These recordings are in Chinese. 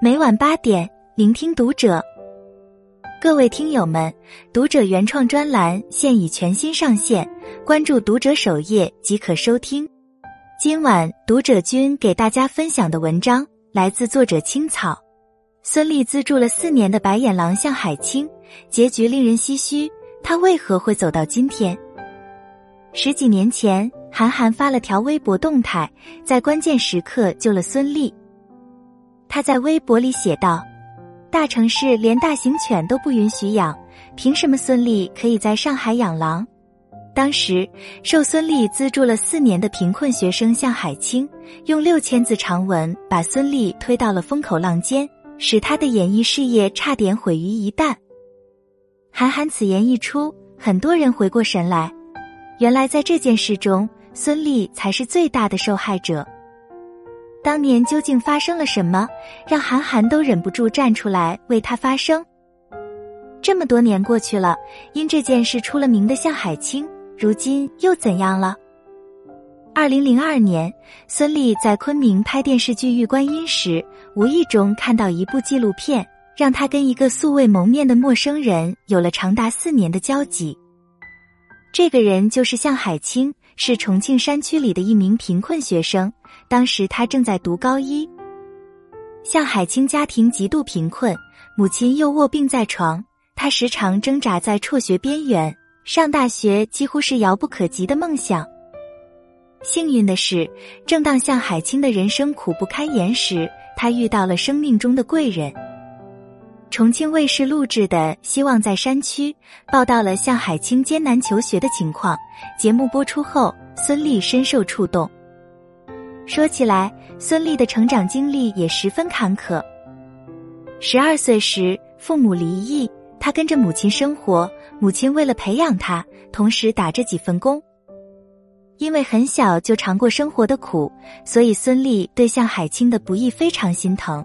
每晚八点，聆听读者。各位听友们，读者原创专栏现已全新上线，关注读者首页即可收听。今晚读者君给大家分享的文章来自作者青草。孙俪资助了四年的白眼狼向海清，结局令人唏嘘。他为何会走到今天？十几年前，韩寒发了条微博动态，在关键时刻救了孙俪。他在微博里写道：“大城市连大型犬都不允许养，凭什么孙俪可以在上海养狼？”当时受孙俪资助了四年的贫困学生向海清，用六千字长文把孙俪推到了风口浪尖，使他的演艺事业差点毁于一旦。韩寒此言一出，很多人回过神来，原来在这件事中，孙俪才是最大的受害者。当年究竟发生了什么，让韩寒都忍不住站出来为他发声？这么多年过去了，因这件事出了名的向海清，如今又怎样了？二零零二年，孙俪在昆明拍电视剧《玉观音》时，无意中看到一部纪录片，让她跟一个素未谋面的陌生人有了长达四年的交集。这个人就是向海清，是重庆山区里的一名贫困学生。当时他正在读高一。向海清家庭极度贫困，母亲又卧病在床，他时常挣扎在辍学边缘，上大学几乎是遥不可及的梦想。幸运的是，正当向海清的人生苦不堪言时，他遇到了生命中的贵人。重庆卫视录制的《希望在山区》报道了向海清艰难求学的情况。节目播出后，孙俪深受触动。说起来，孙俪的成长经历也十分坎坷。十二岁时，父母离异，她跟着母亲生活。母亲为了培养她，同时打着几份工。因为很小就尝过生活的苦，所以孙俪对向海清的不易非常心疼。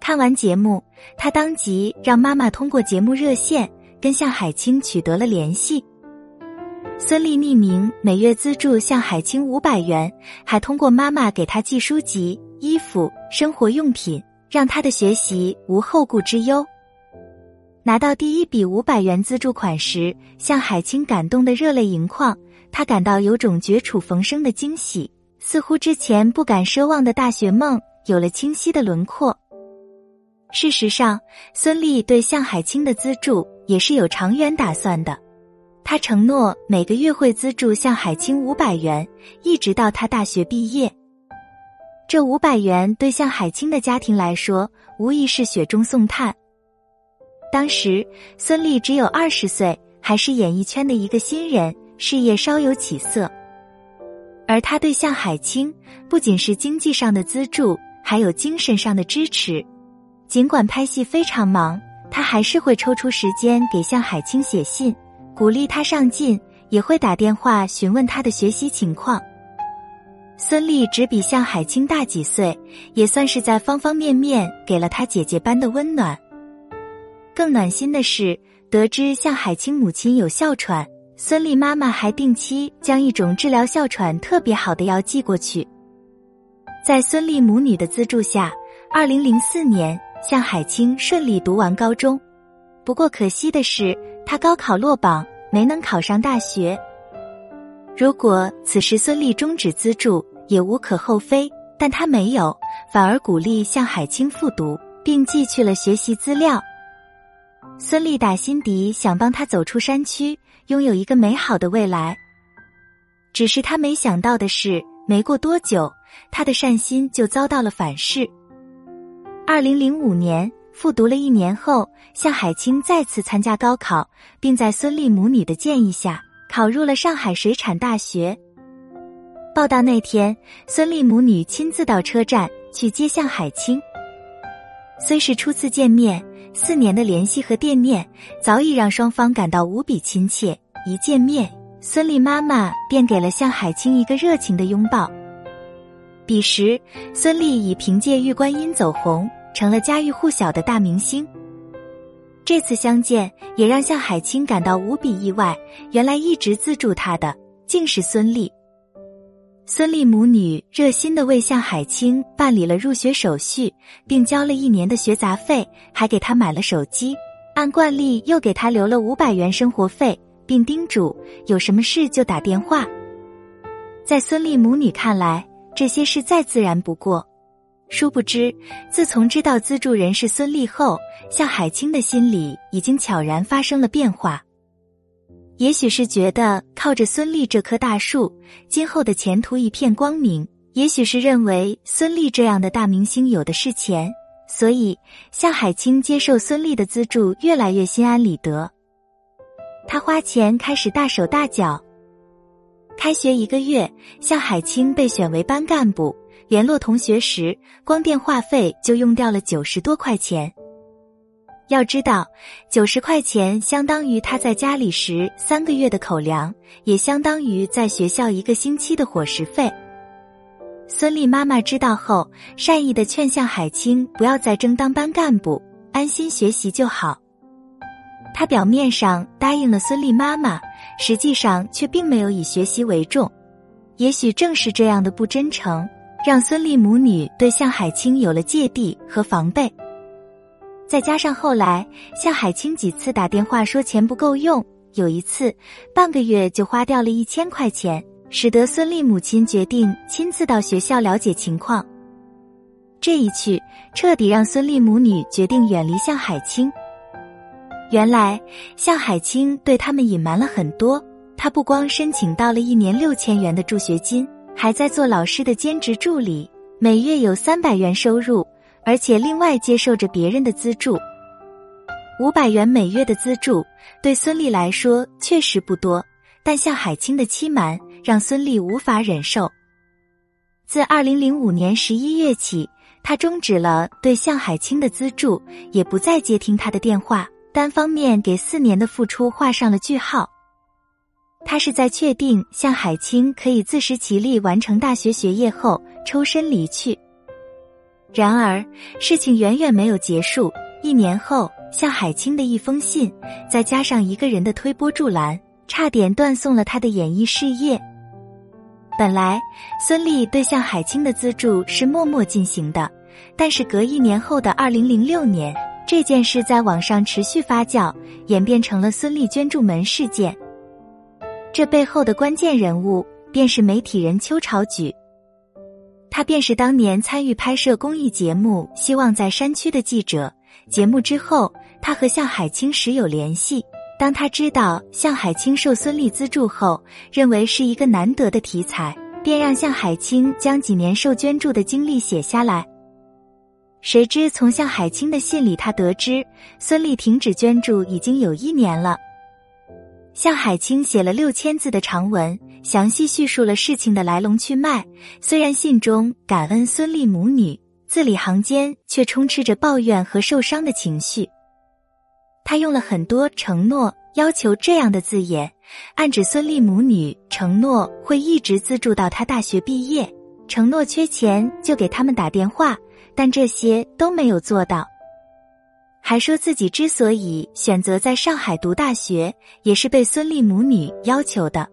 看完节目，他当即让妈妈通过节目热线跟向海清取得了联系。孙俪匿名每月资助向海清五百元，还通过妈妈给他寄书籍、衣服、生活用品，让他的学习无后顾之忧。拿到第一笔五百元资助款时，向海清感动得热泪盈眶，他感到有种绝处逢生的惊喜，似乎之前不敢奢望的大学梦有了清晰的轮廓。事实上，孙俪对向海清的资助也是有长远打算的。他承诺每个月会资助向海清五百元，一直到他大学毕业。这五百元对向海清的家庭来说，无疑是雪中送炭。当时，孙俪只有二十岁，还是演艺圈的一个新人，事业稍有起色。而他对向海清不仅是经济上的资助，还有精神上的支持。尽管拍戏非常忙，他还是会抽出时间给向海清写信，鼓励他上进，也会打电话询问他的学习情况。孙俪只比向海清大几岁，也算是在方方面面给了他姐姐般的温暖。更暖心的是，得知向海清母亲有哮喘，孙俪妈妈还定期将一种治疗哮喘特别好的药寄过去。在孙俪母女的资助下，二零零四年。向海清顺利读完高中，不过可惜的是，他高考落榜，没能考上大学。如果此时孙俪终止资助，也无可厚非，但他没有，反而鼓励向海清复读，并寄去了学习资料。孙俪打心底想帮他走出山区，拥有一个美好的未来。只是他没想到的是，没过多久，他的善心就遭到了反噬。二零零五年复读了一年后，向海清再次参加高考，并在孙俪母女的建议下考入了上海水产大学。报道那天，孙俪母女亲自到车站去接向海清。虽是初次见面，四年的联系和惦念早已让双方感到无比亲切。一见面，孙俪妈妈便给了向海清一个热情的拥抱。彼时，孙俪已凭借《玉观音》走红。成了家喻户晓的大明星。这次相见也让向海清感到无比意外，原来一直资助他的竟是孙俪。孙俪母女热心的为向海清办理了入学手续，并交了一年的学杂费，还给他买了手机。按惯例，又给他留了五百元生活费，并叮嘱有什么事就打电话。在孙俪母女看来，这些事再自然不过。殊不知，自从知道资助人是孙俪后，向海清的心里已经悄然发生了变化。也许是觉得靠着孙俪这棵大树，今后的前途一片光明；也许是认为孙俪这样的大明星有的是钱，所以向海清接受孙俪的资助越来越心安理得。他花钱开始大手大脚。开学一个月，向海清被选为班干部，联络同学时，光电话费就用掉了九十多块钱。要知道，九十块钱相当于他在家里时三个月的口粮，也相当于在学校一个星期的伙食费。孙俪妈妈知道后，善意的劝向海清不要再争当班干部，安心学习就好。他表面上答应了孙俪妈妈，实际上却并没有以学习为重。也许正是这样的不真诚，让孙俪母女对向海清有了芥蒂和防备。再加上后来向海清几次打电话说钱不够用，有一次半个月就花掉了一千块钱，使得孙俪母亲决定亲自到学校了解情况。这一去彻底让孙俪母女决定远离向海清。原来向海清对他们隐瞒了很多，他不光申请到了一年六千元的助学金，还在做老师的兼职助理，每月有三百元收入。而且另外接受着别人的资助，五百元每月的资助对孙俪来说确实不多，但向海清的欺瞒让孙俪无法忍受。自二零零五年十一月起，他终止了对向海清的资助，也不再接听他的电话，单方面给四年的付出画上了句号。他是在确定向海清可以自食其力完成大学学业后抽身离去。然而，事情远远没有结束。一年后，向海清的一封信，再加上一个人的推波助澜，差点断送了他的演艺事业。本来，孙俪对向海清的资助是默默进行的，但是隔一年后的二零零六年，这件事在网上持续发酵，演变成了孙俪捐助门事件。这背后的关键人物，便是媒体人邱朝举。他便是当年参与拍摄公益节目《希望在山区》的记者。节目之后，他和向海清时有联系。当他知道向海清受孙俪资助后，认为是一个难得的题材，便让向海清将几年受捐助的经历写下来。谁知从向海清的信里，他得知孙俪停止捐助已经有一年了。向海清写了六千字的长文，详细叙述了事情的来龙去脉。虽然信中感恩孙俪母女，字里行间却充斥着抱怨和受伤的情绪。他用了很多承诺、要求这样的字眼，暗指孙俪母女承诺会一直资助到他大学毕业，承诺缺钱就给他们打电话，但这些都没有做到。还说自己之所以选择在上海读大学，也是被孙俪母女要求的。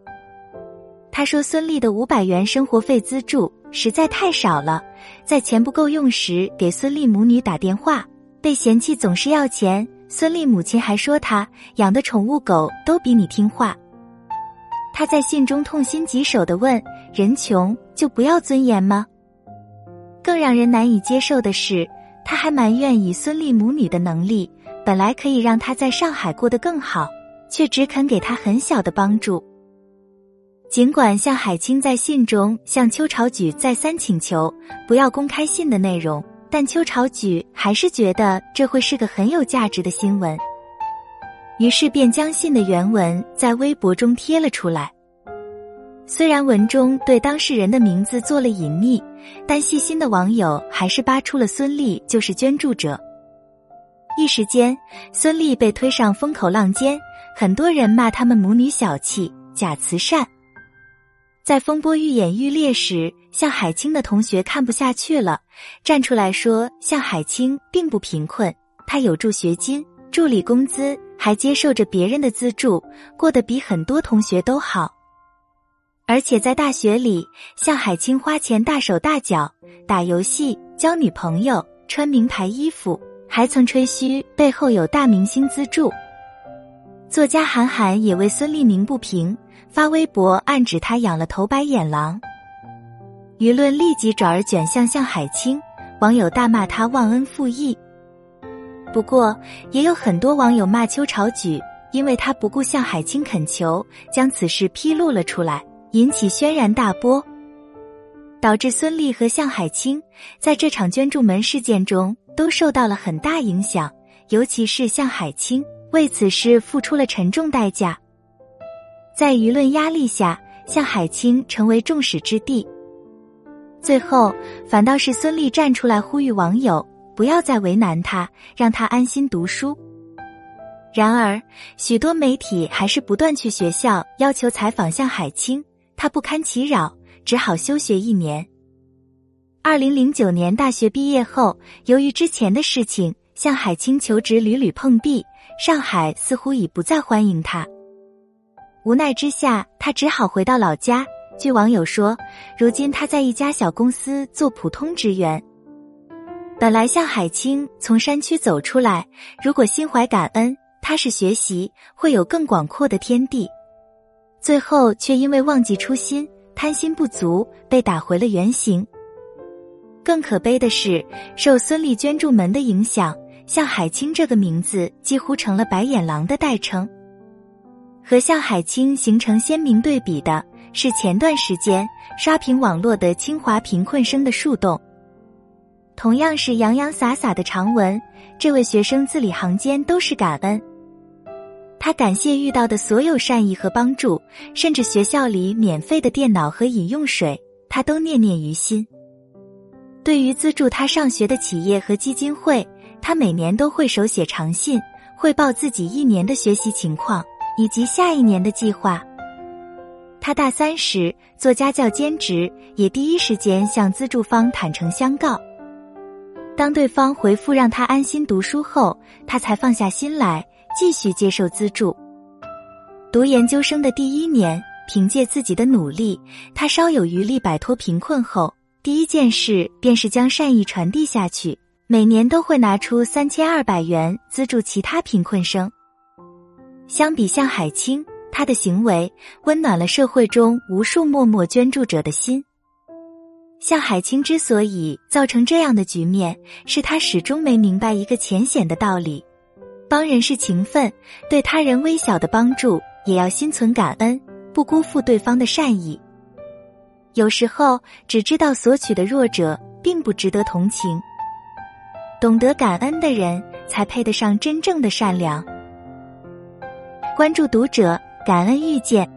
他说孙俪的五百元生活费资助实在太少了，在钱不够用时给孙俪母女打电话，被嫌弃总是要钱。孙俪母亲还说他养的宠物狗都比你听话。他在信中痛心疾首的问：“人穷就不要尊严吗？”更让人难以接受的是。他还埋怨以孙俪母女的能力，本来可以让他在上海过得更好，却只肯给他很小的帮助。尽管向海清在信中向邱朝举再三请求不要公开信的内容，但邱朝举还是觉得这会是个很有价值的新闻，于是便将信的原文在微博中贴了出来。虽然文中对当事人的名字做了隐匿，但细心的网友还是扒出了孙俪就是捐助者。一时间，孙俪被推上风口浪尖，很多人骂他们母女小气、假慈善。在风波愈演愈烈时，向海清的同学看不下去了，站出来说：向海清并不贫困，他有助学金、助理工资，还接受着别人的资助，过得比很多同学都好。而且在大学里，向海清花钱大手大脚打游戏、交女朋友、穿名牌衣服，还曾吹嘘背后有大明星资助。作家韩寒也为孙俪鸣不平，发微博暗指他养了头白眼狼，舆论立即转而卷向向海清，网友大骂他忘恩负义。不过，也有很多网友骂邱朝举，因为他不顾向海清恳求，将此事披露了出来。引起轩然大波，导致孙俪和向海清在这场捐助门事件中都受到了很大影响，尤其是向海清为此事付出了沉重代价。在舆论压力下，向海清成为众矢之的。最后，反倒是孙俪站出来呼吁网友不要再为难他，让他安心读书。然而，许多媒体还是不断去学校要求采访向海清。他不堪其扰，只好休学一年。二零零九年大学毕业后，由于之前的事情，向海清求职屡屡碰壁，上海似乎已不再欢迎他。无奈之下，他只好回到老家。据网友说，如今他在一家小公司做普通职员。本来向海清从山区走出来，如果心怀感恩，踏实学习，会有更广阔的天地。最后却因为忘记初心、贪心不足，被打回了原形。更可悲的是，受孙俪捐助门的影响，向海清这个名字几乎成了白眼狼的代称。和向海清形成鲜明对比的是，前段时间刷屏网络的清华贫困生的树洞，同样是洋洋洒洒的长文，这位学生字里行间都是感恩。他感谢遇到的所有善意和帮助，甚至学校里免费的电脑和饮用水，他都念念于心。对于资助他上学的企业和基金会，他每年都会手写长信，汇报自己一年的学习情况以及下一年的计划。他大三时做家教兼职，也第一时间向资助方坦诚相告。当对方回复让他安心读书后，他才放下心来。继续接受资助。读研究生的第一年，凭借自己的努力，他稍有余力摆脱贫困后，第一件事便是将善意传递下去。每年都会拿出三千二百元资助其他贫困生。相比向海清，他的行为温暖了社会中无数默默捐助者的心。向海清之所以造成这样的局面，是他始终没明白一个浅显的道理。帮人是情分，对他人微小的帮助也要心存感恩，不辜负对方的善意。有时候，只知道索取的弱者并不值得同情。懂得感恩的人，才配得上真正的善良。关注读者，感恩遇见。